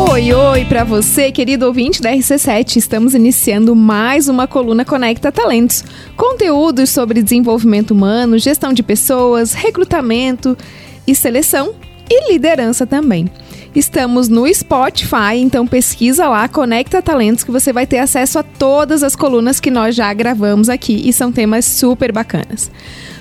Oi, oi para você, querido ouvinte da RC7. Estamos iniciando mais uma coluna Conecta Talentos. Conteúdos sobre desenvolvimento humano, gestão de pessoas, recrutamento e seleção e liderança também. Estamos no Spotify, então pesquisa lá, Conecta Talentos, que você vai ter acesso a todas as colunas que nós já gravamos aqui e são temas super bacanas.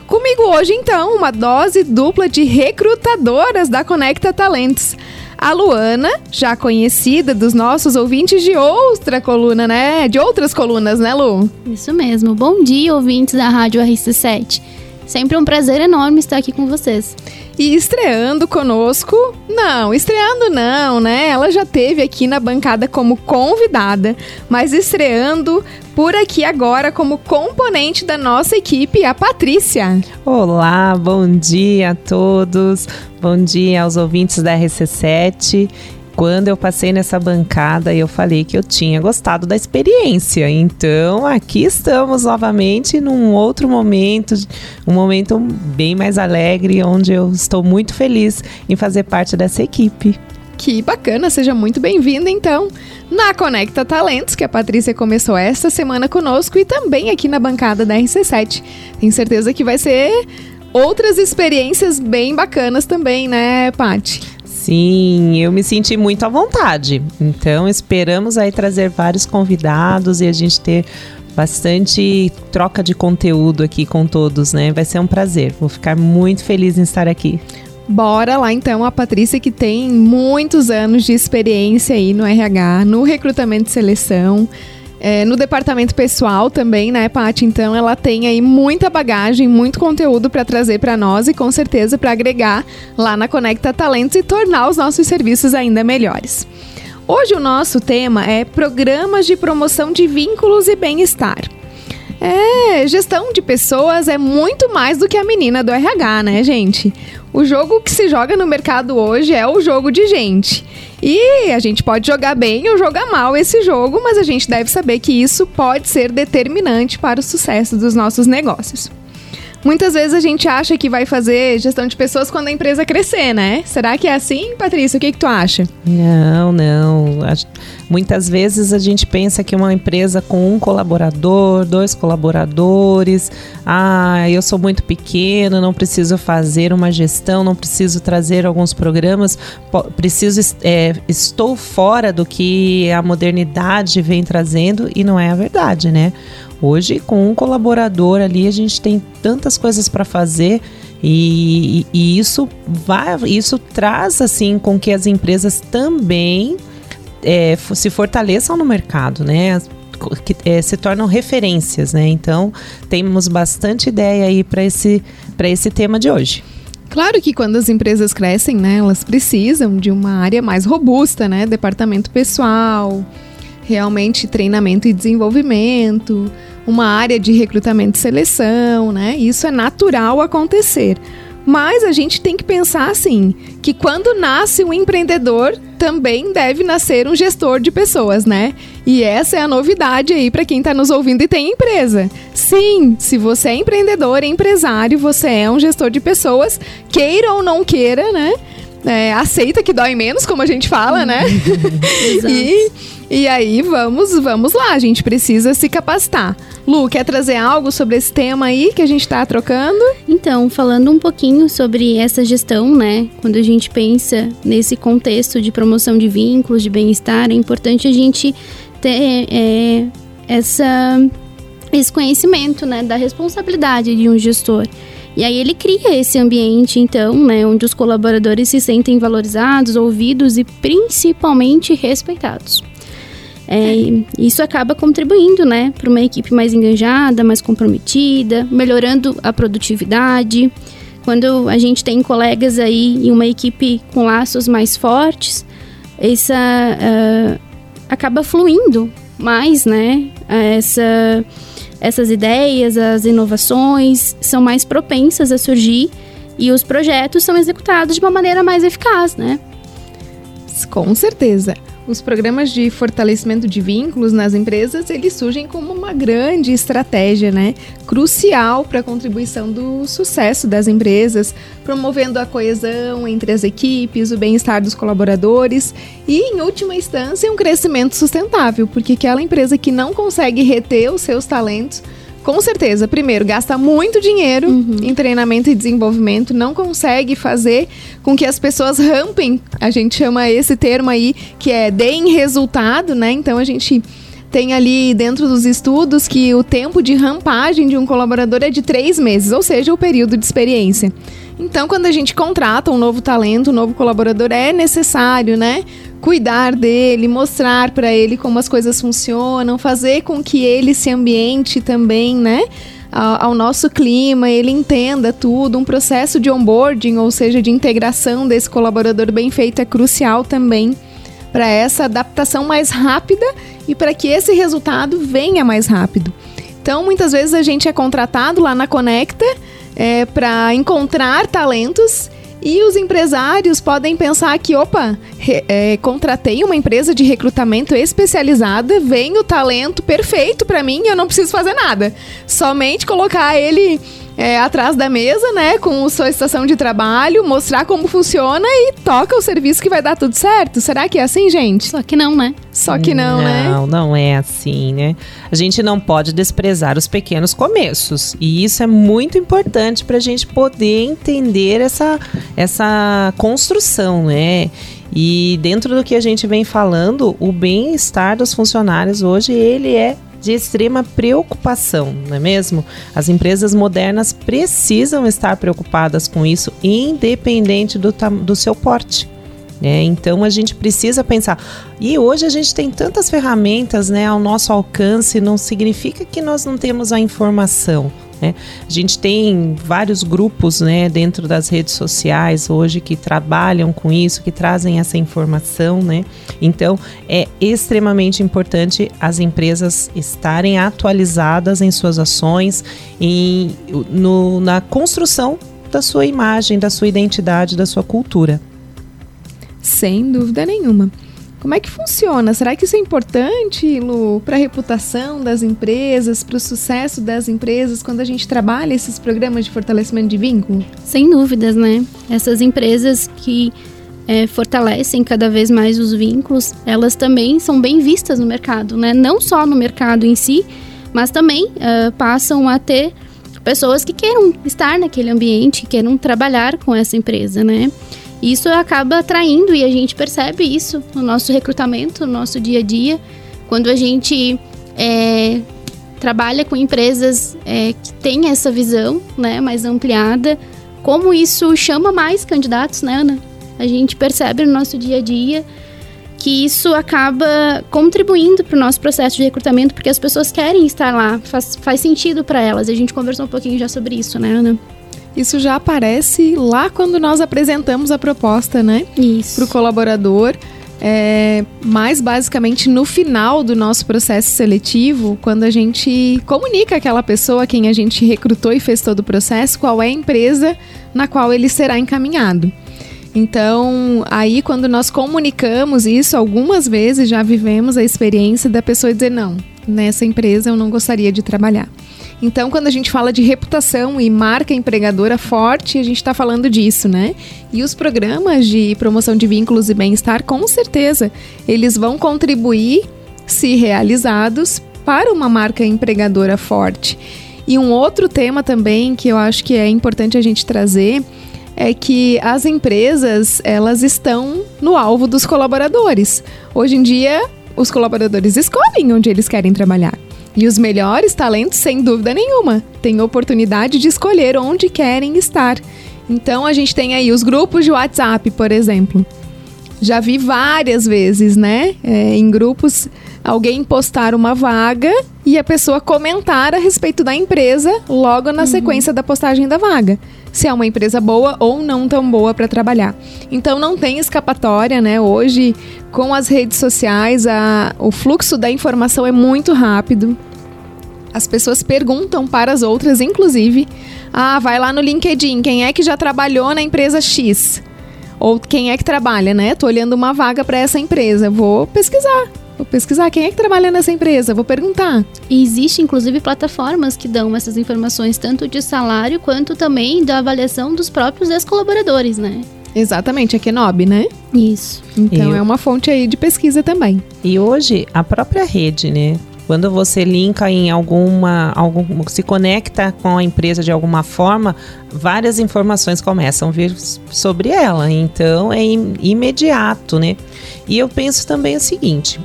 Comigo hoje, então, uma dose dupla de recrutadoras da Conecta Talentos. A Luana, já conhecida dos nossos ouvintes de outra coluna, né? De outras colunas, né, Lu? Isso mesmo. Bom dia, ouvintes da Rádio RC7. Sempre um prazer enorme estar aqui com vocês. E estreando conosco, não, estreando não, né? Ela já teve aqui na bancada como convidada, mas estreando por aqui agora como componente da nossa equipe, a Patrícia. Olá, bom dia a todos. Bom dia aos ouvintes da RC7 quando eu passei nessa bancada, eu falei que eu tinha gostado da experiência. Então, aqui estamos novamente num outro momento, um momento bem mais alegre, onde eu estou muito feliz em fazer parte dessa equipe. Que bacana, seja muito bem-vinda então na Conecta Talentos, que a Patrícia começou esta semana conosco e também aqui na bancada da RC7. Tenho certeza que vai ser outras experiências bem bacanas também, né, Paty? Sim, eu me senti muito à vontade. Então, esperamos aí trazer vários convidados e a gente ter bastante troca de conteúdo aqui com todos, né? Vai ser um prazer. Vou ficar muito feliz em estar aqui. Bora lá então, a Patrícia que tem muitos anos de experiência aí no RH, no recrutamento e seleção é, no departamento pessoal também, né, Paty? Então ela tem aí muita bagagem, muito conteúdo para trazer para nós e com certeza para agregar lá na Conecta Talentos e tornar os nossos serviços ainda melhores. Hoje o nosso tema é programas de promoção de vínculos e bem-estar. É, gestão de pessoas é muito mais do que a menina do RH, né, gente? O jogo que se joga no mercado hoje é o jogo de gente. E a gente pode jogar bem ou jogar mal esse jogo, mas a gente deve saber que isso pode ser determinante para o sucesso dos nossos negócios. Muitas vezes a gente acha que vai fazer gestão de pessoas quando a empresa crescer, né? Será que é assim, Patrícia? O que, que tu acha? Não, não. Muitas vezes a gente pensa que uma empresa com um colaborador, dois colaboradores, ah, eu sou muito pequeno, não preciso fazer uma gestão, não preciso trazer alguns programas, preciso é, estou fora do que a modernidade vem trazendo e não é a verdade, né? Hoje, com um colaborador ali, a gente tem tantas coisas para fazer e, e, isso vai, isso traz assim com que as empresas também é, se fortaleçam no mercado, né? Que é, se tornam referências, né? Então temos bastante ideia aí para esse para esse tema de hoje. Claro que quando as empresas crescem, né, elas precisam de uma área mais robusta, né? Departamento pessoal, realmente treinamento e desenvolvimento, uma área de recrutamento e seleção, né? Isso é natural acontecer. Mas a gente tem que pensar assim, que quando nasce um empreendedor, também deve nascer um gestor de pessoas, né? E essa é a novidade aí para quem está nos ouvindo e tem empresa. Sim, se você é empreendedor, é empresário, você é um gestor de pessoas, queira ou não queira, né? É, aceita que dói menos, como a gente fala, né? e e aí, vamos, vamos lá, a gente precisa se capacitar. Lu, quer trazer algo sobre esse tema aí que a gente está trocando? Então, falando um pouquinho sobre essa gestão, né? Quando a gente pensa nesse contexto de promoção de vínculos, de bem-estar, é importante a gente ter é, essa, esse conhecimento, né? Da responsabilidade de um gestor. E aí ele cria esse ambiente, então, né, onde os colaboradores se sentem valorizados, ouvidos e principalmente respeitados. É, isso acaba contribuindo, né, para uma equipe mais engajada, mais comprometida, melhorando a produtividade. Quando a gente tem colegas aí em uma equipe com laços mais fortes, essa uh, acaba fluindo mais, né? Essa, essas ideias, as inovações são mais propensas a surgir e os projetos são executados de uma maneira mais eficaz, né? Com certeza, os programas de fortalecimento de vínculos nas empresas, eles surgem como uma grande estratégia, né? Crucial para a contribuição do sucesso das empresas, promovendo a coesão entre as equipes, o bem-estar dos colaboradores e, em última instância, um crescimento sustentável, porque aquela empresa que não consegue reter os seus talentos com certeza, primeiro, gasta muito dinheiro uhum. em treinamento e desenvolvimento, não consegue fazer com que as pessoas rampem, a gente chama esse termo aí, que é deem resultado, né? Então a gente tem ali dentro dos estudos que o tempo de rampagem de um colaborador é de três meses, ou seja, o período de experiência. Então, quando a gente contrata um novo talento, um novo colaborador, é necessário, né? cuidar dele, mostrar para ele como as coisas funcionam, fazer com que ele se ambiente também, né? Ao, nosso clima, ele entenda tudo. Um processo de onboarding, ou seja, de integração desse colaborador bem feito, é crucial também para essa adaptação mais rápida e para que esse resultado venha mais rápido. Então, muitas vezes a gente é contratado lá na Conecta é, para encontrar talentos e os empresários podem pensar que, opa, é, contratei uma empresa de recrutamento especializada, vem o talento perfeito para mim eu não preciso fazer nada. Somente colocar ele é, atrás da mesa, né, com sua estação de trabalho, mostrar como funciona e toca o serviço que vai dar tudo certo. Será que é assim, gente? Só que não, né? Só que não, não né? Não, não é assim, né? A gente não pode desprezar os pequenos começos. E isso é muito importante para a gente poder entender essa, essa construção, né? E dentro do que a gente vem falando, o bem-estar dos funcionários hoje, ele é de extrema preocupação, não é mesmo? As empresas modernas precisam estar preocupadas com isso, independente do, do seu porte. É, então a gente precisa pensar. E hoje a gente tem tantas ferramentas né, ao nosso alcance, não significa que nós não temos a informação. Né? A gente tem vários grupos né, dentro das redes sociais hoje que trabalham com isso, que trazem essa informação. Né? Então, é extremamente importante as empresas estarem atualizadas em suas ações, em, no, na construção da sua imagem, da sua identidade, da sua cultura. Sem dúvida nenhuma. Como é que funciona? Será que isso é importante, Lu, para a reputação das empresas, para o sucesso das empresas, quando a gente trabalha esses programas de fortalecimento de vínculo? Sem dúvidas, né? Essas empresas que é, fortalecem cada vez mais os vínculos, elas também são bem vistas no mercado, né? Não só no mercado em si, mas também uh, passam a ter pessoas que queiram estar naquele ambiente, que queiram trabalhar com essa empresa, né? Isso acaba atraindo e a gente percebe isso no nosso recrutamento, no nosso dia a dia, quando a gente é, trabalha com empresas é, que têm essa visão né, mais ampliada, como isso chama mais candidatos, né, Ana? A gente percebe no nosso dia a dia que isso acaba contribuindo para o nosso processo de recrutamento, porque as pessoas querem estar lá, faz, faz sentido para elas. A gente conversou um pouquinho já sobre isso, né, Ana? Isso já aparece lá quando nós apresentamos a proposta, né? Isso. Para o colaborador. É, mais basicamente no final do nosso processo seletivo, quando a gente comunica aquela pessoa quem a gente recrutou e fez todo o processo, qual é a empresa na qual ele será encaminhado. Então, aí quando nós comunicamos isso, algumas vezes já vivemos a experiência da pessoa dizer: não, nessa empresa eu não gostaria de trabalhar. Então, quando a gente fala de reputação e marca empregadora forte, a gente está falando disso, né? E os programas de promoção de vínculos e bem-estar, com certeza, eles vão contribuir, se realizados, para uma marca empregadora forte. E um outro tema também que eu acho que é importante a gente trazer é que as empresas elas estão no alvo dos colaboradores. Hoje em dia, os colaboradores escolhem onde eles querem trabalhar. E os melhores talentos, sem dúvida nenhuma, têm oportunidade de escolher onde querem estar. Então a gente tem aí os grupos de WhatsApp, por exemplo. Já vi várias vezes, né? É, em grupos, alguém postar uma vaga e a pessoa comentar a respeito da empresa logo na uhum. sequência da postagem da vaga. Se é uma empresa boa ou não tão boa para trabalhar. Então não tem escapatória, né? Hoje, com as redes sociais, a, o fluxo da informação é muito rápido. As pessoas perguntam para as outras, inclusive, ah, vai lá no LinkedIn, quem é que já trabalhou na empresa X? Ou quem é que trabalha, né? Tô olhando uma vaga para essa empresa, vou pesquisar. Vou pesquisar quem é que trabalha nessa empresa, vou perguntar. E existe, inclusive, plataformas que dão essas informações, tanto de salário quanto também da avaliação dos próprios ex-colaboradores, né? Exatamente, a Kenobi, né? Isso. Então é uma fonte aí de pesquisa também. E hoje, a própria rede, né? Quando você linka em alguma, algum, se conecta com a empresa de alguma forma, várias informações começam a vir sobre ela. Então é imediato, né? E eu penso também o seguinte: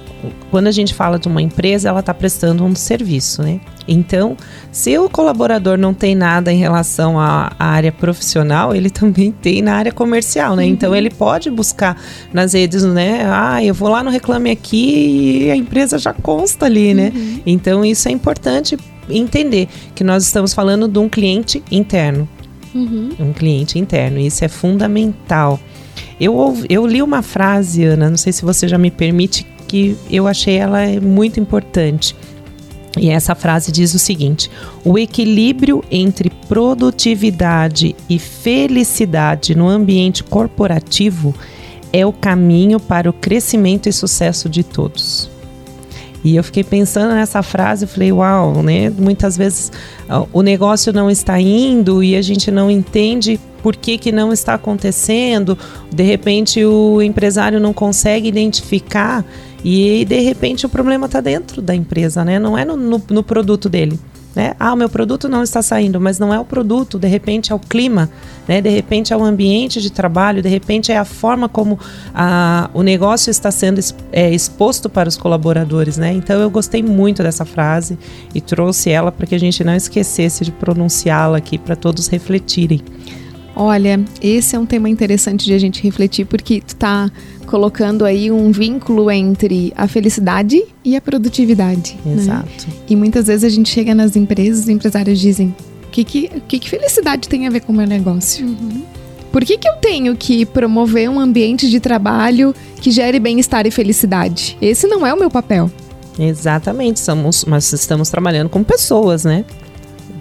quando a gente fala de uma empresa, ela está prestando um serviço, né? Então, se o colaborador não tem nada em relação à, área profissional, ele também tem na área comercial, né? Então, uhum. Então ele pode buscar nas redes, né? Ah, eu vou lá no Reclame Aqui e a empresa já consta ali, né? Uhum. Então isso é importante entender que nós estamos falando de um cliente interno. Uhum. Um cliente interno. Isso é fundamental. Eu, eu li uma frase, Ana, não sei se você já me permite, que eu achei ela muito importante e essa frase diz o seguinte: o equilíbrio entre produtividade e felicidade no ambiente corporativo é o caminho para o crescimento e sucesso de todos. E eu fiquei pensando nessa frase, eu falei, uau, né? Muitas vezes o negócio não está indo e a gente não entende por que, que não está acontecendo. De repente o empresário não consegue identificar e de repente o problema está dentro da empresa, né? Não é no, no, no produto dele. Né? Ah, o meu produto não está saindo, mas não é o produto, de repente é o clima, né? de repente é o ambiente de trabalho, de repente é a forma como a, o negócio está sendo é, exposto para os colaboradores. Né? Então eu gostei muito dessa frase e trouxe ela para que a gente não esquecesse de pronunciá-la aqui para todos refletirem. Olha, esse é um tema interessante de a gente refletir, porque tu tá colocando aí um vínculo entre a felicidade e a produtividade. Né? Exato. Né? E muitas vezes a gente chega nas empresas, os empresários dizem: o que, que, que, que felicidade tem a ver com o meu negócio? Uhum. Por que, que eu tenho que promover um ambiente de trabalho que gere bem-estar e felicidade? Esse não é o meu papel. Exatamente, somos, mas estamos trabalhando com pessoas, né?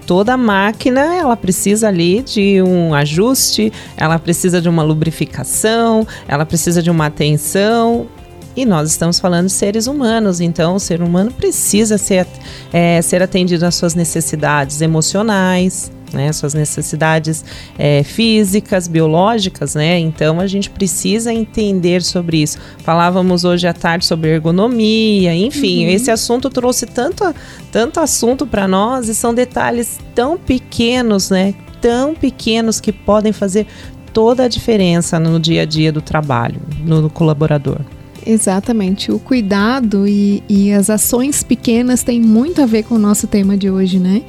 Toda máquina ela precisa ali de um ajuste, ela precisa de uma lubrificação, ela precisa de uma atenção. E nós estamos falando de seres humanos, então o ser humano precisa ser, é, ser atendido às suas necessidades emocionais, né, suas necessidades é, físicas, biológicas, né? Então a gente precisa entender sobre isso. Falávamos hoje à tarde sobre ergonomia, enfim, uhum. esse assunto trouxe tanto, tanto assunto para nós e são detalhes tão pequenos, né? Tão pequenos que podem fazer toda a diferença no dia a dia do trabalho, no, no colaborador. Exatamente. O cuidado e, e as ações pequenas têm muito a ver com o nosso tema de hoje, né?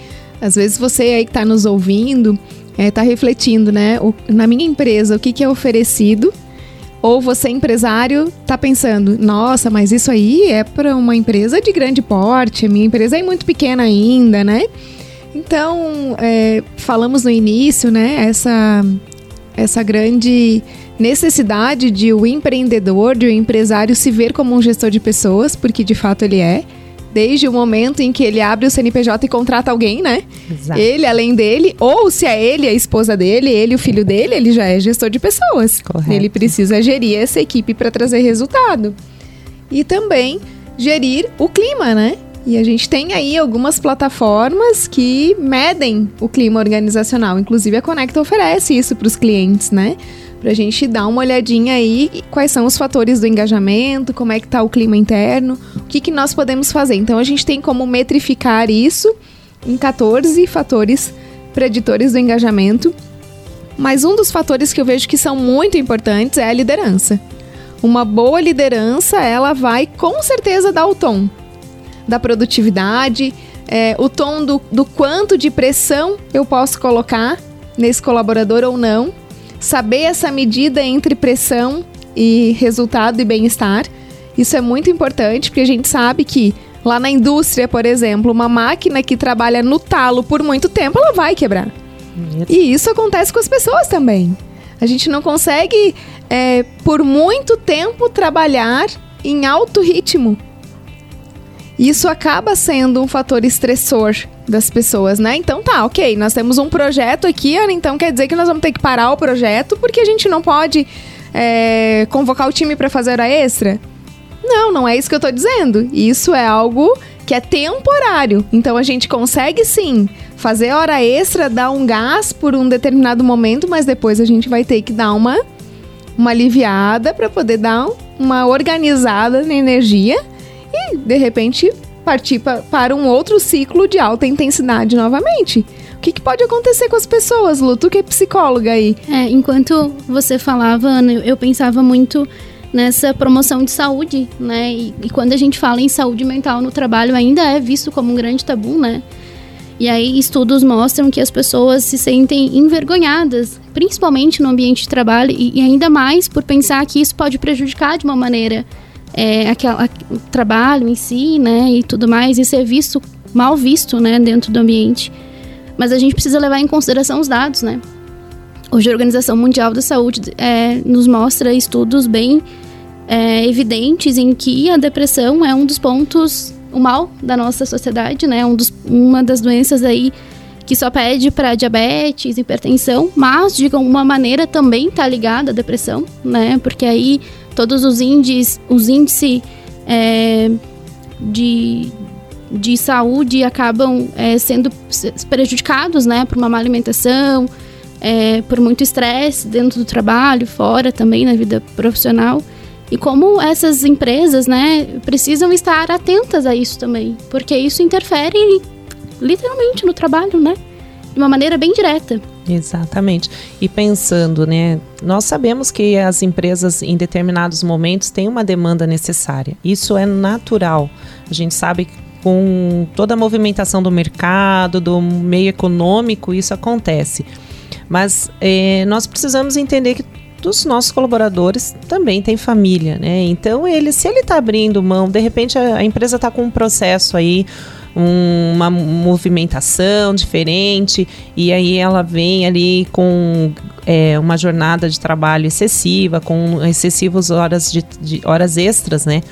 Às vezes você aí que está nos ouvindo está é, tá refletindo, né? O, na minha empresa, o que, que é oferecido? Ou você, empresário, está pensando, nossa, mas isso aí é para uma empresa de grande porte, minha empresa é muito pequena ainda, né? Então, é, falamos no início, né? Essa, essa grande necessidade de o empreendedor, de o empresário se ver como um gestor de pessoas, porque de fato ele é desde o momento em que ele abre o CNPJ e contrata alguém, né? Exato. Ele, além dele, ou se é ele, a esposa dele, ele, o filho dele, ele já é gestor de pessoas. Correto. Ele precisa gerir essa equipe para trazer resultado. E também gerir o clima, né? E a gente tem aí algumas plataformas que medem o clima organizacional. Inclusive a Conecta oferece isso para os clientes, né? Para a gente dar uma olhadinha aí quais são os fatores do engajamento, como é que está o clima interno, o que, que nós podemos fazer. Então a gente tem como metrificar isso em 14 fatores preditores do engajamento. Mas um dos fatores que eu vejo que são muito importantes é a liderança. Uma boa liderança, ela vai com certeza dar o tom da produtividade, é, o tom do, do quanto de pressão eu posso colocar nesse colaborador ou não saber essa medida entre pressão e resultado e bem-estar. Isso é muito importante porque a gente sabe que lá na indústria, por exemplo, uma máquina que trabalha no talo por muito tempo, ela vai quebrar. E isso acontece com as pessoas também. A gente não consegue, é, por muito tempo, trabalhar em alto ritmo. Isso acaba sendo um fator estressor das pessoas, né? Então tá, ok, nós temos um projeto aqui, então quer dizer que nós vamos ter que parar o projeto porque a gente não pode é, convocar o time para fazer hora extra? Não, não é isso que eu tô dizendo. Isso é algo que é temporário. Então a gente consegue sim fazer hora extra, dar um gás por um determinado momento, mas depois a gente vai ter que dar uma uma aliviada para poder dar uma organizada na energia e de repente partir pra, para um outro ciclo de alta intensidade novamente. O que, que, pode acontecer com as pessoas, Lu? Tu que é psicóloga aí. É, enquanto você falava, Ana, eu pensava muito nessa promoção de saúde, né? E, e, quando a gente fala em saúde mental no trabalho, ainda é visto como um grande tabu, né? E aí estudos mostram que as pessoas se sentem envergonhadas, principalmente no ambiente de trabalho, e, e ainda mais por pensar que isso pode prejudicar de uma maneira é, aquela, o trabalho em si, né, e tudo mais, e ser visto, mal visto, né, dentro do ambiente. Mas a gente precisa levar em consideração os dados, né. Hoje a Organização Mundial da Saúde é, nos mostra estudos bem é, evidentes em que a depressão é um dos pontos, o mal da nossa sociedade, né, um dos, uma das doenças aí que só pede para diabetes, hipertensão, mas de alguma maneira também está ligada à depressão, né? Porque aí todos os índices, os índices é, de, de saúde acabam é, sendo prejudicados, né? Por uma má alimentação, é, por muito estresse dentro do trabalho, fora também na vida profissional. E como essas empresas, né, precisam estar atentas a isso também, porque isso interfere literalmente no trabalho, né? De uma maneira bem direta. Exatamente. E pensando, né, nós sabemos que as empresas em determinados momentos têm uma demanda necessária. Isso é natural. A gente sabe que com toda a movimentação do mercado, do meio econômico, isso acontece. Mas é, nós precisamos entender que dos nossos colaboradores também tem família, né? Então ele, se ele está abrindo mão, de repente a, a empresa está com um processo aí um, uma movimentação diferente e aí ela vem ali com é, uma jornada de trabalho excessiva, com excessivas horas de, de horas extras, né?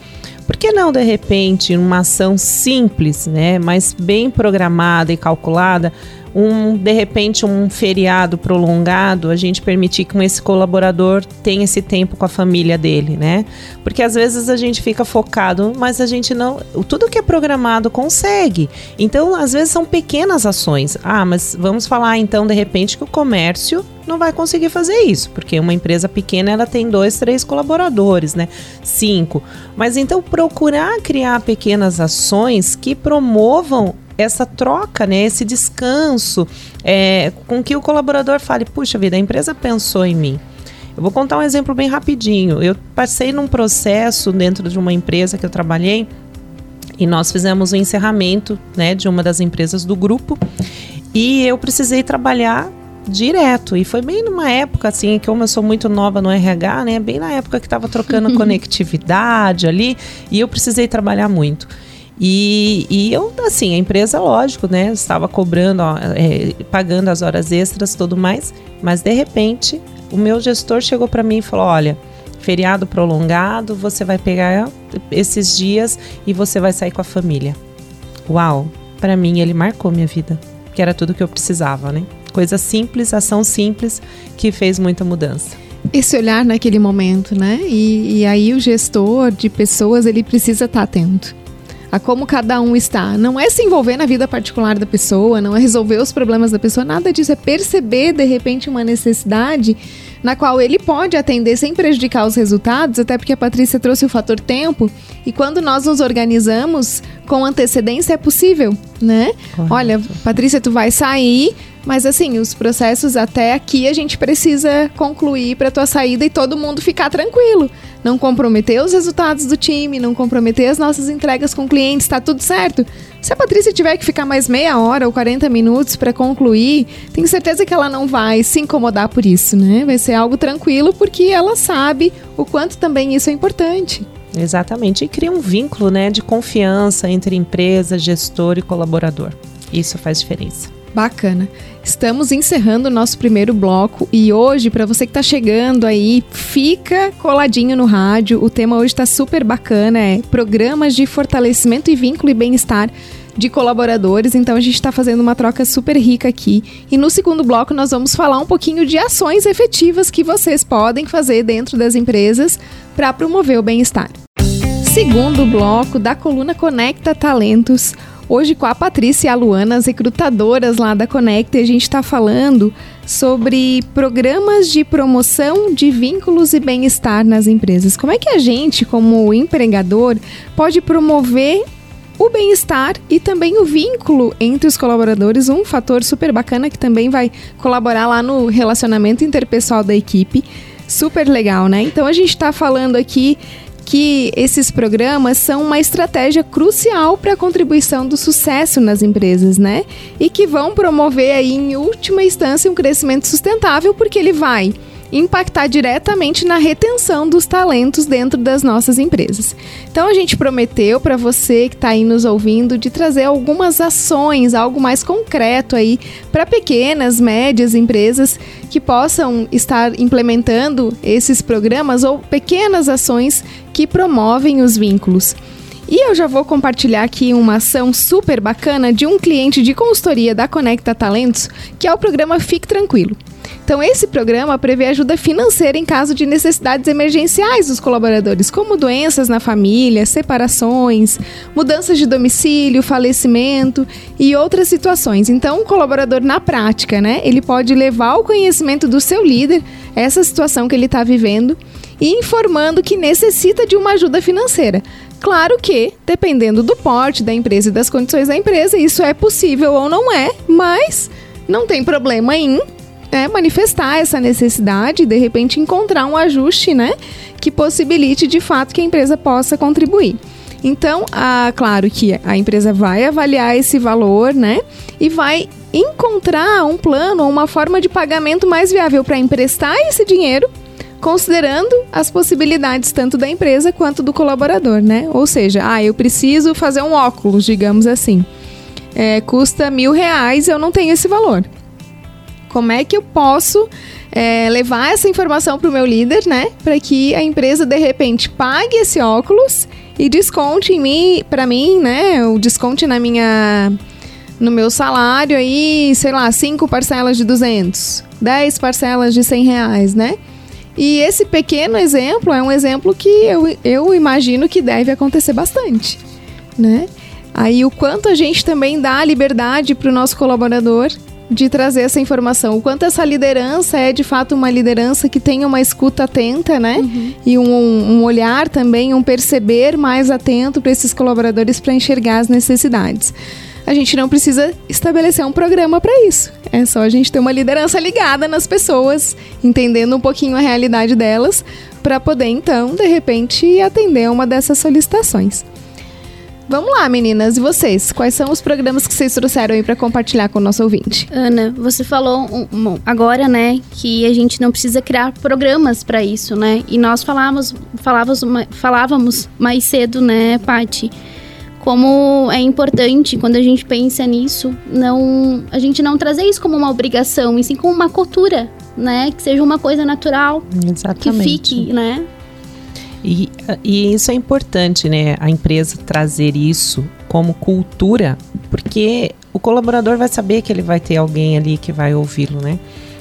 Por que não, de repente, uma ação simples, né, mas bem programada e calculada, um de repente um feriado prolongado, a gente permitir que esse colaborador tenha esse tempo com a família dele, né? Porque às vezes a gente fica focado, mas a gente não, tudo que é programado consegue. Então, às vezes são pequenas ações. Ah, mas vamos falar então de repente que o comércio não vai conseguir fazer isso, porque uma empresa pequena ela tem dois, três colaboradores, né? Cinco. Mas então procurar criar pequenas ações que promovam essa troca, né, esse descanso, é, com que o colaborador fale, puxa vida, a empresa pensou em mim. Eu vou contar um exemplo bem rapidinho. Eu passei num processo dentro de uma empresa que eu trabalhei e nós fizemos o encerramento né, de uma das empresas do grupo e eu precisei trabalhar direto. E foi bem numa época, assim, que como eu sou muito nova no RH, né? Bem na época que estava trocando conectividade ali, e eu precisei trabalhar muito. E, e eu, assim, a empresa, lógico, né, estava cobrando, ó, é, pagando as horas extras tudo mais, mas de repente o meu gestor chegou para mim e falou: olha, feriado prolongado, você vai pegar esses dias e você vai sair com a família. Uau, para mim ele marcou minha vida, que era tudo que eu precisava, né? Coisa simples, ação simples que fez muita mudança esse olhar naquele momento, né? E, e, aí o gestor de pessoas ele precisa estar tá atento a como cada um está. Não é se envolver na vida particular da pessoa, não é resolver os problemas da pessoa, nada disso. É perceber, de repente, uma necessidade na qual ele pode atender sem prejudicar os resultados, até porque a Patrícia trouxe o fator tempo. E quando nós nos organizamos com antecedência, é possível, né? Correto. Olha, Patrícia, tu vai sair, mas assim, os processos até aqui a gente precisa concluir para tua saída e todo mundo ficar tranquilo. Não comprometer os resultados do time, não comprometer as nossas entregas com clientes, tá tudo certo. Se a Patrícia tiver que ficar mais meia hora ou 40 minutos para concluir, tenho certeza que ela não vai se incomodar por isso, né? Vai ser algo tranquilo porque ela sabe o quanto também isso é importante. Exatamente, e cria um vínculo, né, de confiança entre empresa, gestor e colaborador. Isso faz diferença. Bacana. Estamos encerrando o nosso primeiro bloco e hoje, para você que está chegando aí, fica coladinho no rádio. O tema hoje está super bacana, é programas de fortalecimento e vínculo e bem-estar de colaboradores. Então a gente está fazendo uma troca super rica aqui. E no segundo bloco nós vamos falar um pouquinho de ações efetivas que vocês podem fazer dentro das empresas para promover o bem-estar. Segundo bloco da coluna Conecta Talentos. Hoje com a Patrícia e a Luana, as recrutadoras lá da Conecta, a gente está falando sobre programas de promoção de vínculos e bem-estar nas empresas. Como é que a gente, como empregador, pode promover o bem-estar e também o vínculo entre os colaboradores, um fator super bacana que também vai colaborar lá no relacionamento interpessoal da equipe. Super legal, né? Então a gente está falando aqui que esses programas são uma estratégia crucial para a contribuição do sucesso nas empresas, né? E que vão promover aí, em última instância, um crescimento sustentável, porque ele vai impactar diretamente na retenção dos talentos dentro das nossas empresas. Então a gente prometeu para você que está aí nos ouvindo de trazer algumas ações, algo mais concreto aí para pequenas, médias empresas que possam estar implementando esses programas ou pequenas ações que promovem os vínculos. E eu já vou compartilhar aqui uma ação super bacana de um cliente de consultoria da Conecta Talentos, que é o programa Fique Tranquilo. Então, esse programa prevê ajuda financeira em caso de necessidades emergenciais dos colaboradores, como doenças na família, separações, mudanças de domicílio, falecimento e outras situações. Então, o colaborador, na prática, né, ele pode levar ao conhecimento do seu líder essa situação que ele está vivendo e informando que necessita de uma ajuda financeira. Claro que, dependendo do porte da empresa e das condições da empresa, isso é possível ou não é, mas não tem problema em é, manifestar essa necessidade e de repente encontrar um ajuste, né, que possibilite de fato que a empresa possa contribuir. Então, ah, claro que a empresa vai avaliar esse valor, né, e vai encontrar um plano ou uma forma de pagamento mais viável para emprestar esse dinheiro, considerando as possibilidades tanto da empresa quanto do colaborador, né? Ou seja, ah, eu preciso fazer um óculos, digamos assim. É, custa mil reais, eu não tenho esse valor. Como é que eu posso é, levar essa informação para o meu líder, né? Para que a empresa de repente pague esse óculos e desconte em mim, para mim, né? O desconte na minha no meu salário aí, sei lá, cinco parcelas de 200, 10 parcelas de 100 reais, né? E esse pequeno exemplo é um exemplo que eu, eu imagino que deve acontecer bastante, né? Aí o quanto a gente também dá liberdade para o nosso colaborador de trazer essa informação. O quanto essa liderança é de fato uma liderança que tem uma escuta atenta, né? Uhum. E um, um, olhar também, um perceber mais atento para esses colaboradores para enxergar as necessidades. A gente não precisa estabelecer um programa para isso. É só a gente ter uma liderança ligada nas pessoas, entendendo um pouquinho a realidade delas, para poder então, de repente, atender uma dessas solicitações. Vamos lá, meninas. E vocês? Quais são os programas que vocês trouxeram aí para compartilhar com o nosso ouvinte? Ana, você falou um, agora, né, que a gente não precisa criar programas para isso, né? E nós falávamos, falávamos, falávamos mais cedo, né, Pati? Como é importante quando a gente pensa nisso, não a gente não trazer isso como uma obrigação, e sim como uma cultura, né? Que seja uma coisa natural, Exatamente. que fique, né? E, e isso é importante, né? A empresa trazer isso como cultura, porque o colaborador vai saber que ele vai ter alguém ali que vai ouvi-lo, né?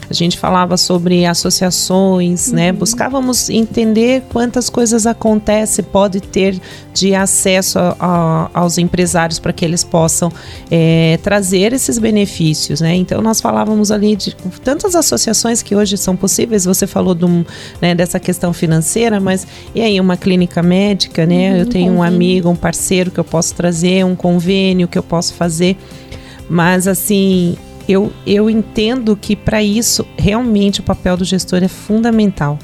A gente falava sobre associações, né? uhum. né? Buscávamos entender quantas coisas acontece, pode ter de acesso a, a, aos empresários para que eles possam é, trazer esses benefícios, né? Então nós falávamos ali de tantas associações que hoje são possíveis. Você falou do, né, dessa questão financeira, mas e aí uma clínica médica, né? Uhum, eu tenho um amigo, um parceiro que eu posso trazer, um convênio que eu posso fazer. Mas assim, eu, eu entendo que para isso realmente o papel do gestor é fundamental,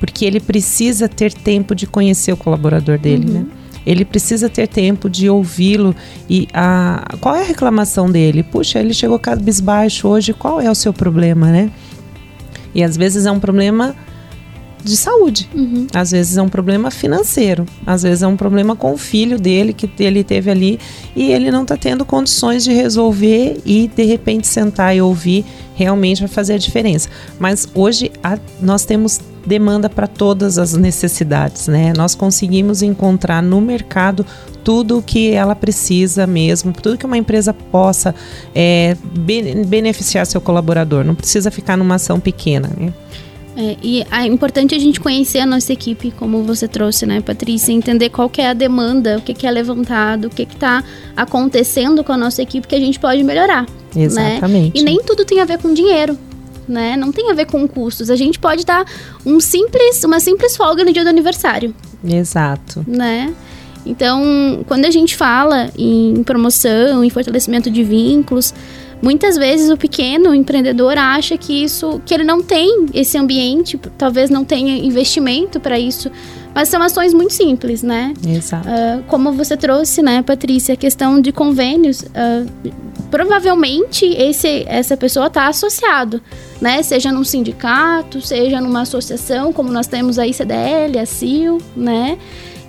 porque ele precisa ter tempo de conhecer o colaborador dele, uhum. né? Ele precisa ter tempo de ouvi-lo e a qual é a reclamação dele? Puxa, ele chegou cabisbaixo hoje, qual é o seu problema, né? E às vezes é um problema de saúde. Uhum. Às vezes é um problema financeiro, às vezes é um problema com o filho dele que ele teve ali e ele não está tendo condições de resolver e de repente sentar e ouvir realmente vai fazer a diferença. Mas hoje a, nós temos demanda para todas as necessidades, né? Nós conseguimos encontrar no mercado tudo o que ela precisa mesmo, tudo que uma empresa possa é, beneficiar seu colaborador. Não precisa ficar numa ação pequena, né? É, e é importante a gente conhecer a nossa equipe, como você trouxe, né, Patrícia? Entender qual que é a demanda, o que, que é levantado, o que está acontecendo com a nossa equipe que a gente pode melhorar. Né? Exatamente. Né? E nem tudo tem a ver com dinheiro. Né? Não tem a ver com custos. A gente pode dar um simples, uma simples folga no dia do aniversário. Exato. Né? Então, quando a gente fala em promoção, em fortalecimento de vínculos, muitas vezes o pequeno empreendedor acha que isso, que ele não tem esse ambiente, talvez não tenha investimento para isso, mas são ações muito simples, né? Exato. Uh, como você trouxe, né, Patrícia, a questão de convênios, uh, provavelmente esse, essa pessoa está associado, né? Seja num sindicato, seja numa associação, como nós temos a ICDL, a CIL, né?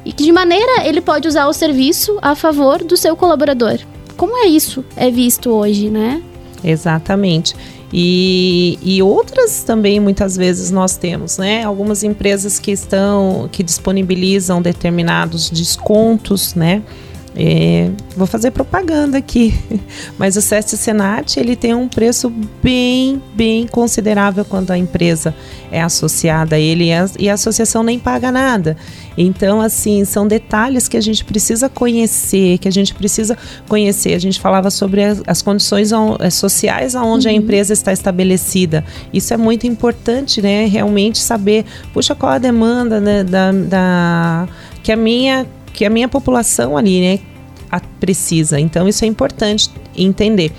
E que de maneira ele pode usar o serviço a favor do seu colaborador. Como é isso é visto hoje, né? Exatamente. E, e outras também muitas vezes nós temos, né? Algumas empresas que estão, que disponibilizam determinados descontos, né? É, vou fazer propaganda aqui, mas o SESC Senat ele tem um preço bem, bem considerável quando a empresa é associada a ele e a, e a associação nem paga nada. Então, assim, são detalhes que a gente precisa conhecer, que a gente precisa conhecer. A gente falava sobre as, as condições eh, sociais aonde uhum. a empresa está estabelecida. Isso é muito importante, né? Realmente saber, puxa, qual a demanda né, da, da que a minha que a minha população ali, né, precisa. Então isso é importante entender.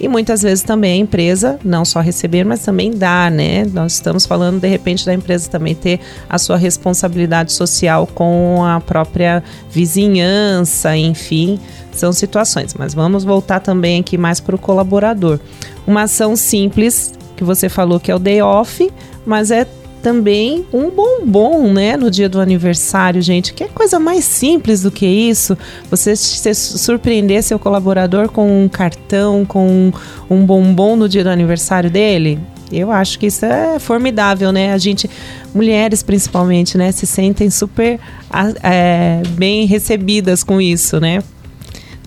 E muitas vezes também a empresa não só receber, mas também dar, né? Nós estamos falando de repente da empresa também ter a sua responsabilidade social com a própria vizinhança, enfim, são situações. Mas vamos voltar também aqui mais para o colaborador. Uma ação simples que você falou que é o day off, mas é também um bombom, né, no dia do aniversário, gente. Que é coisa mais simples do que isso? Você se surpreender seu colaborador com um cartão, com um bombom no dia do aniversário dele? Eu acho que isso é formidável, né? A gente, mulheres principalmente, né, se sentem super é, bem recebidas com isso, né?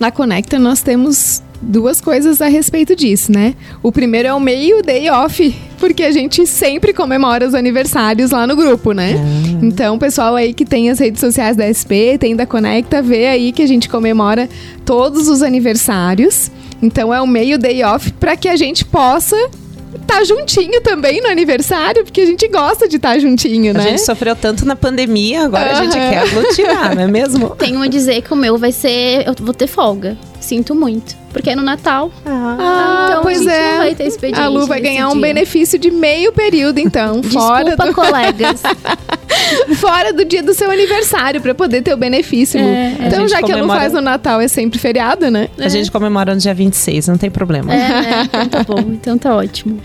Na Conecta nós temos duas coisas a respeito disso, né? O primeiro é o meio day off, porque a gente sempre comemora os aniversários lá no grupo, né? Ah. Então, pessoal aí que tem as redes sociais da SP, tem da Conecta, vê aí que a gente comemora todos os aniversários. Então é o meio day off para que a gente possa tá juntinho também no aniversário, porque a gente gosta de estar tá juntinho, né? A gente sofreu tanto na pandemia, agora uhum. a gente quer aglutinar, não é mesmo? Tenho a dizer que o meu vai ser. Eu vou ter folga. Sinto muito. Porque é no Natal. Ah, então pois é. vai ter expediente. A Lu vai ganhar um benefício de meio período, então. fora do... colegas. fora do dia do seu aniversário, para poder ter o benefício, Lu. É, então, já comemora... que a Lu faz no Natal, é sempre feriado, né? A gente comemora no dia 26, não tem problema. É, é, então tá bom. Então tá ótimo.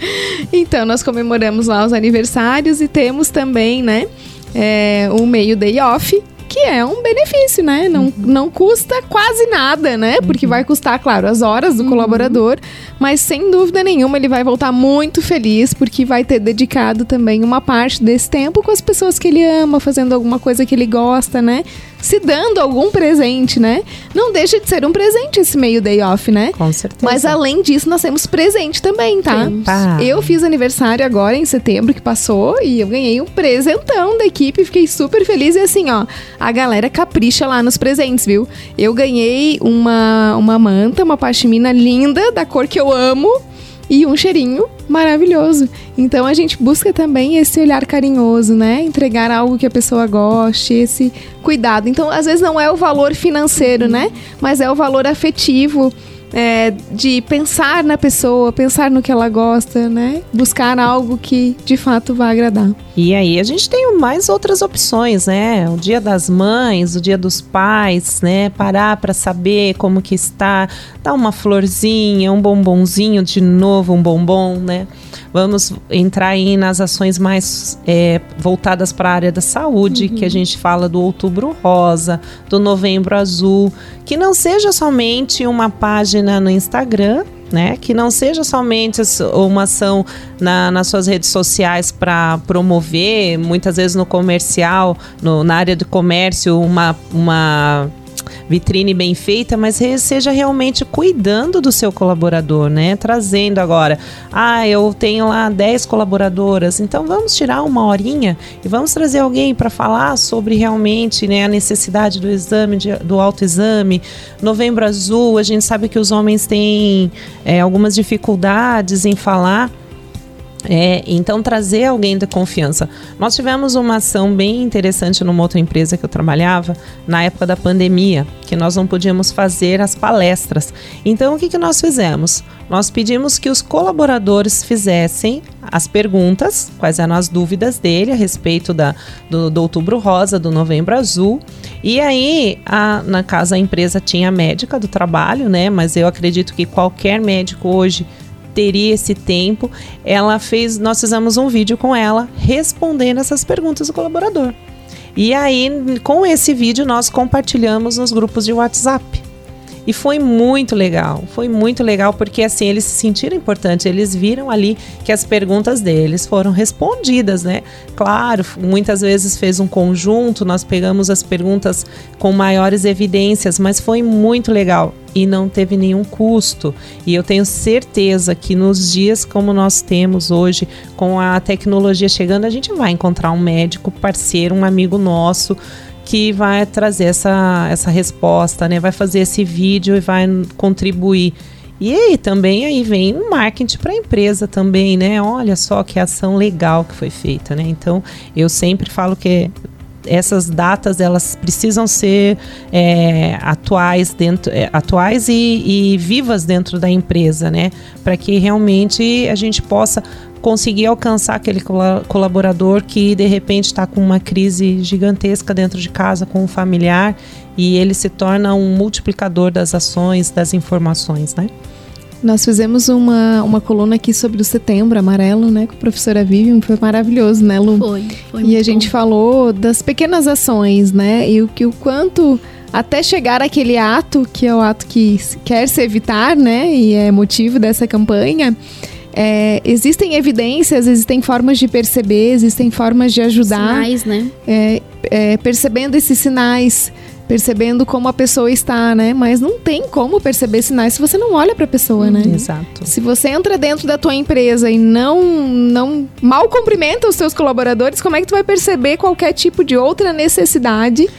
Então, nós comemoramos lá os aniversários e temos também, né? É, um meio day off que é um benefício, né? Não, uhum. não custa quase nada, né? Porque vai custar, claro, as horas do uhum. colaborador, mas sem dúvida nenhuma ele vai voltar muito feliz porque vai ter dedicado também uma parte desse tempo com as pessoas que ele ama, fazendo alguma coisa que ele gosta, né? Se dando algum presente, né? Não deixa de ser um presente esse meio day off, né? Com certeza. Mas além disso, nós temos presente também, tá? Eu fiz aniversário agora em setembro que passou e eu ganhei um presentão da equipe, fiquei super feliz e assim, ó, a galera capricha lá nos presentes, viu? Eu ganhei uma uma manta, uma pashmina linda da cor que eu amo e um cheirinho maravilhoso. Então a gente busca também esse olhar carinhoso, né? Entregar algo que a pessoa goste, esse cuidado. Então, às vezes não é o valor financeiro, né? Mas é o valor afetivo é, de pensar na pessoa, pensar no que ela gosta, né? Buscar algo que de fato vai agradar. E aí a gente tem mais outras opções, né? O dia das mães, o dia dos pais, né? Parar para saber como que está, dar uma florzinha, um bombonzinho de novo, um bombom, né? Vamos entrar aí nas ações mais é, voltadas para a área da saúde, uhum. que a gente fala do Outubro Rosa, do Novembro Azul, que não seja somente uma página no Instagram, né? Que não seja somente uma ação na, nas suas redes sociais para promover, muitas vezes no comercial, no, na área do comércio, uma, uma vitrine bem feita, mas seja realmente cuidando do seu colaborador, né? Trazendo agora, ah, eu tenho lá 10 colaboradoras, então vamos tirar uma horinha e vamos trazer alguém para falar sobre realmente né, a necessidade do exame, de, do autoexame. Novembro Azul, a gente sabe que os homens têm é, algumas dificuldades em falar. É, então trazer alguém de confiança. Nós tivemos uma ação bem interessante numa outra empresa que eu trabalhava na época da pandemia, que nós não podíamos fazer as palestras. Então o que, que nós fizemos? Nós pedimos que os colaboradores fizessem as perguntas, quais eram as dúvidas dele a respeito da, do, do Outubro Rosa, do Novembro Azul. E aí, a, na casa, a empresa tinha médica do trabalho, né? Mas eu acredito que qualquer médico hoje teria esse tempo. Ela fez, nós fizemos um vídeo com ela respondendo essas perguntas do colaborador. E aí, com esse vídeo, nós compartilhamos nos grupos de WhatsApp. E foi muito legal, foi muito legal porque assim eles se sentiram importantes, eles viram ali que as perguntas deles foram respondidas, né? Claro, muitas vezes fez um conjunto, nós pegamos as perguntas com maiores evidências, mas foi muito legal e não teve nenhum custo. E eu tenho certeza que nos dias como nós temos hoje, com a tecnologia chegando, a gente vai encontrar um médico parceiro, um amigo nosso que vai trazer essa, essa resposta, né? Vai fazer esse vídeo e vai contribuir. E aí também aí vem o marketing para a empresa também, né? Olha só que ação legal que foi feita, né? Então eu sempre falo que essas datas elas precisam ser é, atuais dentro é, atuais e, e, vivas dentro da empresa né para que realmente a gente possa conseguir alcançar aquele colaborador que de repente está com uma crise gigantesca dentro de casa com um familiar e ele se torna um multiplicador das ações, das informações, né? Nós fizemos uma, uma coluna aqui sobre o setembro amarelo, né, com a professora Vivian, foi maravilhoso, né, Lu? Foi, foi E a gente bom. falou das pequenas ações, né, e o que o quanto até chegar aquele ato, que é o ato que quer se evitar, né, e é motivo dessa campanha, é, existem evidências, existem formas de perceber, existem formas de ajudar. Sinais, né? É, é, percebendo esses sinais, percebendo como a pessoa está, né? Mas não tem como perceber sinais se você não olha para a pessoa, hum, né? Exato. Se você entra dentro da tua empresa e não, não mal cumprimenta os seus colaboradores, como é que tu vai perceber qualquer tipo de outra necessidade?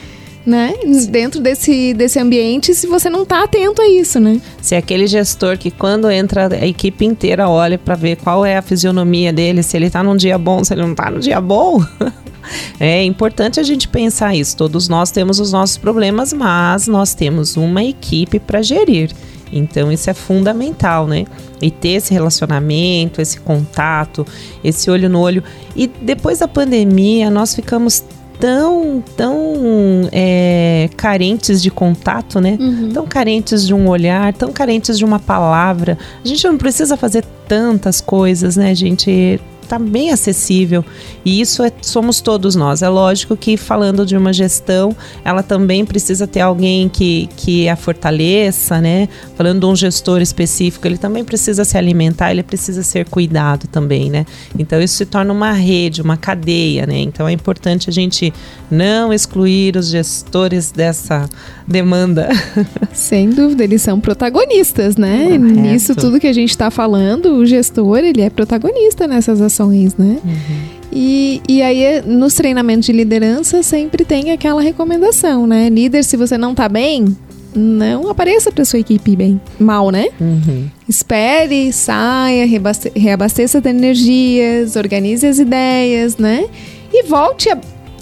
Né? Dentro desse, desse ambiente, se você não está atento a isso, né? Se é aquele gestor que quando entra a equipe inteira olha para ver qual é a fisionomia dele, se ele está num dia bom, se ele não está no dia bom. é importante a gente pensar isso. Todos nós temos os nossos problemas, mas nós temos uma equipe para gerir. Então isso é fundamental, né? E ter esse relacionamento, esse contato, esse olho no olho. E depois da pandemia, nós ficamos tão, tão é, carentes de contato, né? Uhum. Tão carentes de um olhar, tão carentes de uma palavra. A gente não precisa fazer tantas coisas, né, gente? Está bem acessível. E isso é, somos todos nós. É lógico que falando de uma gestão, ela também precisa ter alguém que, que a fortaleça, né? Falando de um gestor específico, ele também precisa se alimentar, ele precisa ser cuidado também, né? Então isso se torna uma rede, uma cadeia, né? Então é importante a gente não excluir os gestores dessa demanda. Sem dúvida, eles são protagonistas, né? Correto. Nisso tudo que a gente está falando, o gestor, ele é protagonista nessas ações né? Uhum. E, e aí, nos treinamentos de liderança, sempre tem aquela recomendação, né? Líder, se você não tá bem, não apareça para sua equipe bem, mal, né? Uhum. Espere, saia, reabasteça de energias, organize as ideias, né? E volte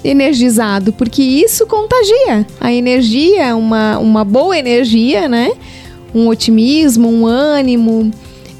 energizado, porque isso contagia. A energia, uma, uma boa energia, né? Um otimismo, um ânimo,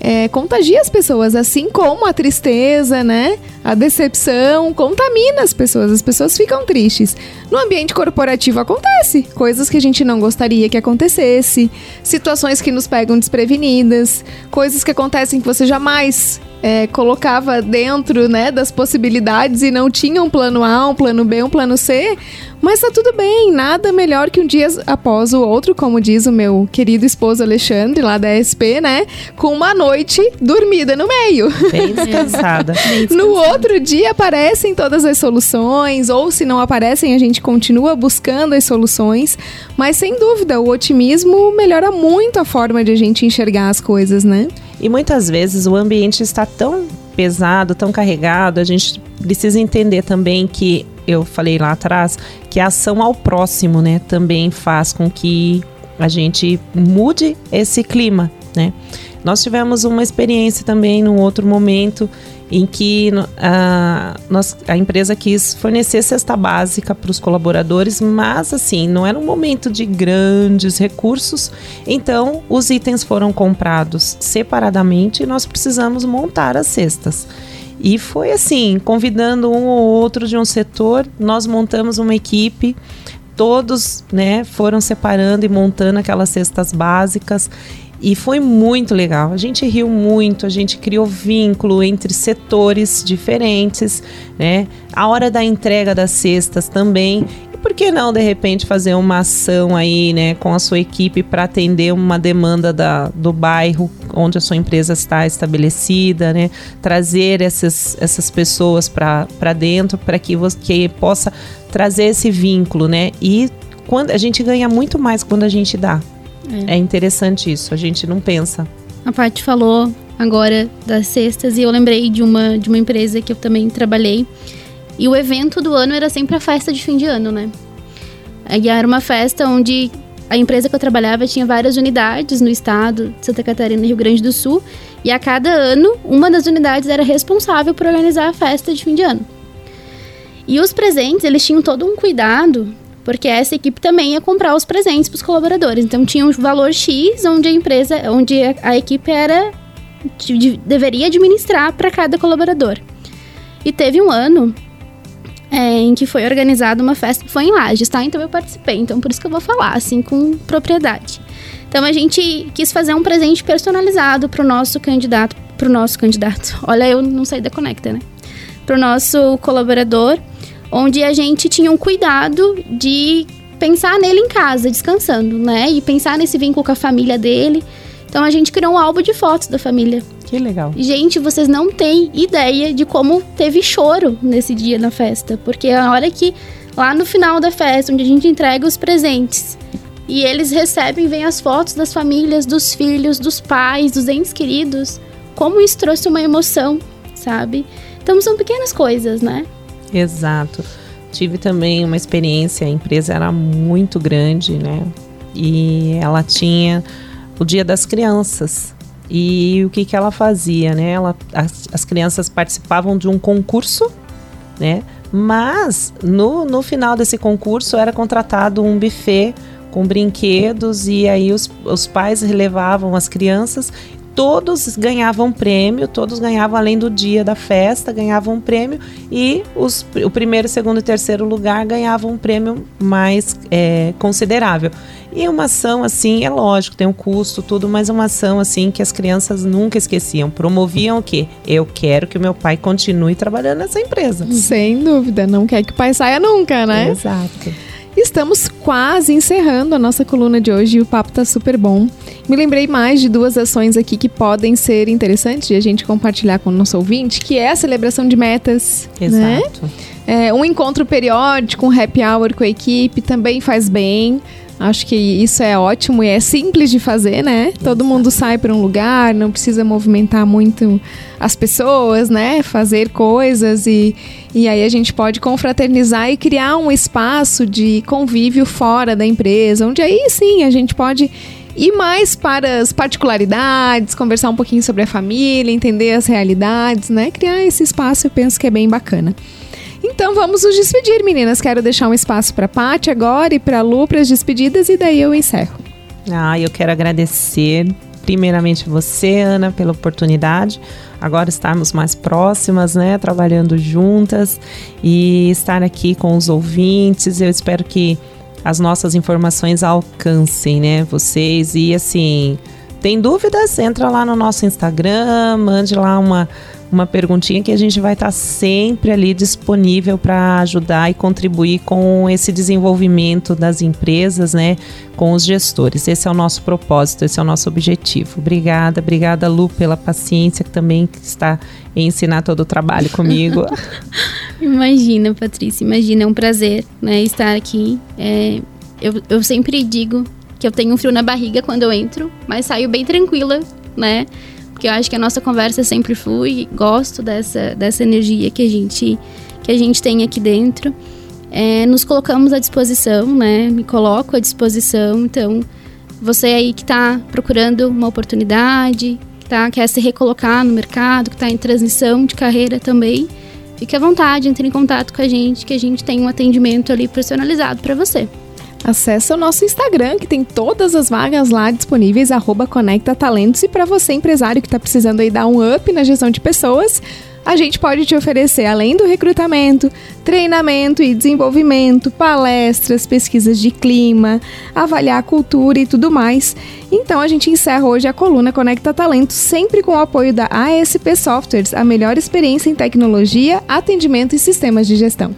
é, contagia as pessoas, assim como a tristeza, né? A decepção contamina as pessoas, as pessoas ficam tristes. No ambiente corporativo acontece coisas que a gente não gostaria que acontecesse, situações que nos pegam desprevenidas, coisas que acontecem que você jamais é, colocava dentro né, das possibilidades e não tinha um plano A, um plano B, um plano C, mas tá tudo bem, nada melhor que um dia após o outro, como diz o meu querido esposo Alexandre, lá da SP, né? Com uma noite dormida no meio. Bem descansada. Bem descansada. No outro dia aparecem todas as soluções, ou se não aparecem, a gente continua buscando as soluções. Mas sem dúvida, o otimismo melhora muito a forma de a gente enxergar as coisas, né? E muitas vezes o ambiente está tão pesado, tão carregado, a gente precisa entender também que eu falei lá atrás que a ação ao próximo, né, também faz com que a gente mude esse clima, né? Nós tivemos uma experiência também num outro momento em que a, nós, a empresa quis fornecer cesta básica para os colaboradores, mas assim, não era um momento de grandes recursos, então os itens foram comprados separadamente e nós precisamos montar as cestas. E foi assim, convidando um ou outro de um setor, nós montamos uma equipe todos né, foram separando e montando aquelas cestas básicas e foi muito legal. A gente riu muito, a gente criou vínculo entre setores diferentes, né? A hora da entrega das cestas também. Por que não, de repente, fazer uma ação aí, né, com a sua equipe para atender uma demanda da, do bairro onde a sua empresa está estabelecida, né? Trazer essas, essas pessoas para dentro para que você possa trazer esse vínculo, né? E quando a gente ganha muito mais quando a gente dá. É. é interessante isso, a gente não pensa. A Paty falou agora das cestas e eu lembrei de uma, de uma empresa que eu também trabalhei. E o evento do ano era sempre a festa de fim de ano, né? E era uma festa onde a empresa que eu trabalhava tinha várias unidades no estado de Santa Catarina e Rio Grande do Sul. E a cada ano, uma das unidades era responsável por organizar a festa de fim de ano. E os presentes, eles tinham todo um cuidado porque essa equipe também ia comprar os presentes para os colaboradores. Então tinha um valor X onde a empresa, onde a, a equipe era de, de, deveria administrar para cada colaborador. E teve um ano é, em que foi organizada uma festa, foi em Lages, tá? Então eu participei, então por isso que eu vou falar assim com propriedade. Então a gente quis fazer um presente personalizado para o nosso candidato, para o nosso candidato. Olha, eu não saí da Conecta, né? Para o nosso colaborador onde a gente tinha um cuidado de pensar nele em casa, descansando, né? E pensar nesse vínculo com a família dele. Então a gente criou um álbum de fotos da família. Que legal. Gente, vocês não têm ideia de como teve choro nesse dia na festa, porque a hora que lá no final da festa, onde a gente entrega os presentes, e eles recebem, vem as fotos das famílias, dos filhos, dos pais, dos entes queridos, como isso trouxe uma emoção, sabe? Então são pequenas coisas, né? Exato. Tive também uma experiência, a empresa era muito grande, né? E ela tinha o Dia das Crianças. E o que, que ela fazia, né? Ela, as, as crianças participavam de um concurso, né? Mas no, no final desse concurso era contratado um buffet com brinquedos e aí os, os pais levavam as crianças todos ganhavam prêmio, todos ganhavam além do dia da festa, ganhavam um prêmio e os, o primeiro, segundo e terceiro lugar ganhavam um prêmio mais é, considerável. E uma ação assim, é lógico, tem um custo, tudo, mas uma ação assim que as crianças nunca esqueciam. Promoviam o quê? Eu quero que o meu pai continue trabalhando nessa empresa. Sem dúvida, não quer que o pai saia nunca, né? Exato. Estamos quase encerrando a nossa coluna de hoje e o papo tá super bom. Me lembrei mais de duas ações aqui que podem ser interessantes de a gente compartilhar com o nosso ouvinte, que é a celebração de metas. Né? Exato. Né? É, um encontro periódico, um happy hour com a equipe também faz bem. Acho que isso é ótimo e é simples de fazer, né? Todo mundo sai para um lugar, não precisa movimentar muito as pessoas, né? Fazer coisas e, e aí a gente pode confraternizar e criar um espaço de convívio fora da empresa, onde aí sim a gente pode ir mais para as particularidades, conversar um pouquinho sobre a família, entender as realidades, né? Criar esse espaço eu penso que é bem bacana. Então vamos nos despedir, meninas. Quero deixar um espaço para Paty agora e para Lu para as despedidas e daí eu encerro. Ah, eu quero agradecer primeiramente você, Ana, pela oportunidade. Agora estarmos mais próximas, né, trabalhando juntas e estar aqui com os ouvintes. Eu espero que as nossas informações alcancem, né, vocês e assim, Tem dúvidas? Entra lá no nosso Instagram, mande lá uma uma perguntinha que a gente vai estar sempre ali disponível para ajudar e contribuir com esse desenvolvimento das empresas, né, com os gestores. Esse é o nosso propósito, esse é o nosso objetivo. Obrigada, obrigada Lu pela paciência que também está em ensinar todo o trabalho comigo. imagina, Patrícia, imagina, é um prazer, né, estar aqui. É, eu, eu sempre digo que eu tenho um frio na barriga quando eu entro, mas saio bem tranquila, né? Porque eu acho que a nossa conversa sempre flui, gosto dessa, dessa energia que a gente, que a gente tem aqui dentro. É, nos colocamos à disposição, né? Me coloco à disposição. Então, você aí que está procurando uma oportunidade, que tá, quer se recolocar no mercado, que está em transição de carreira também, fique à vontade, entre em contato com a gente, que a gente tem um atendimento ali personalizado para você. Acesse o nosso Instagram, que tem todas as vagas lá disponíveis, arroba Conecta Talentos. E para você, empresário que está precisando aí dar um up na gestão de pessoas, a gente pode te oferecer, além do recrutamento, treinamento e desenvolvimento, palestras, pesquisas de clima, avaliar a cultura e tudo mais. Então a gente encerra hoje a coluna Conecta Talentos, sempre com o apoio da ASP Softwares, a melhor experiência em tecnologia, atendimento e sistemas de gestão.